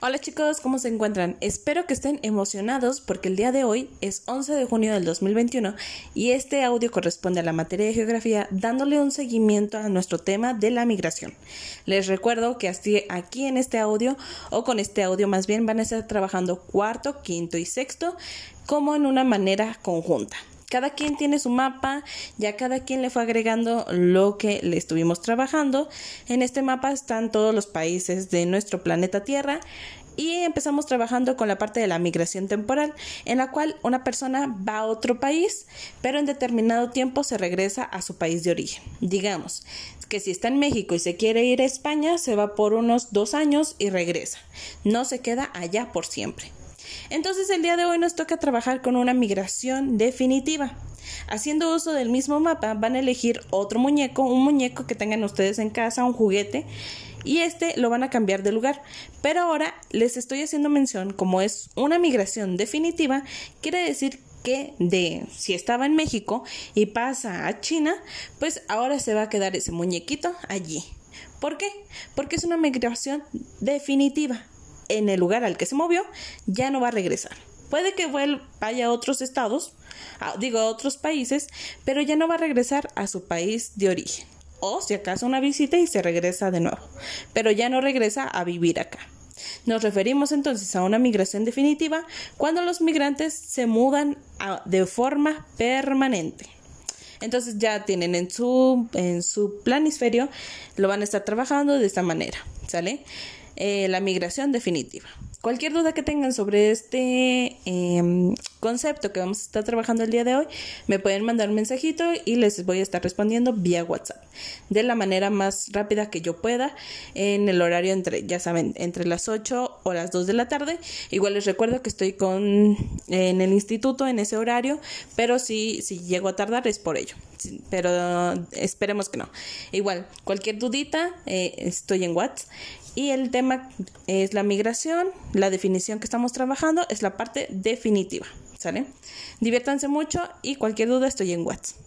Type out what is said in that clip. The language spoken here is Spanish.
Hola chicos, ¿cómo se encuentran? Espero que estén emocionados porque el día de hoy es 11 de junio del 2021 y este audio corresponde a la materia de geografía dándole un seguimiento a nuestro tema de la migración. Les recuerdo que aquí en este audio o con este audio más bien van a estar trabajando cuarto, quinto y sexto como en una manera conjunta cada quien tiene su mapa, ya cada quien le fue agregando lo que le estuvimos trabajando. En este mapa están todos los países de nuestro planeta Tierra y empezamos trabajando con la parte de la migración temporal, en la cual una persona va a otro país, pero en determinado tiempo se regresa a su país de origen. Digamos que si está en México y se quiere ir a España, se va por unos dos años y regresa. No se queda allá por siempre. Entonces el día de hoy nos toca trabajar con una migración definitiva. Haciendo uso del mismo mapa van a elegir otro muñeco, un muñeco que tengan ustedes en casa, un juguete, y este lo van a cambiar de lugar. Pero ahora les estoy haciendo mención, como es una migración definitiva, quiere decir que de si estaba en México y pasa a China, pues ahora se va a quedar ese muñequito allí. ¿Por qué? Porque es una migración definitiva en el lugar al que se movió, ya no va a regresar. Puede que vaya a otros estados, digo a otros países, pero ya no va a regresar a su país de origen. O si acaso una visita y se regresa de nuevo, pero ya no regresa a vivir acá. Nos referimos entonces a una migración definitiva cuando los migrantes se mudan de forma permanente. Entonces ya tienen en su, en su planisferio, lo van a estar trabajando de esta manera, ¿sale? Eh, la migración definitiva. Cualquier duda que tengan sobre este em, concepto que vamos a estar trabajando el día de hoy, me pueden mandar un mensajito y les voy a estar respondiendo vía WhatsApp de la manera más rápida que yo pueda en el horario entre, ya saben, entre las 8 o las 2 de la tarde. Igual les recuerdo que estoy con en el instituto en ese horario, pero si, si llego a tardar es por ello. Pero esperemos que no. Igual, cualquier dudita, eh, estoy en WhatsApp y el tema es la migración, la definición que estamos trabajando es la parte definitiva, ¿sale? Diviértanse mucho y cualquier duda estoy en WhatsApp.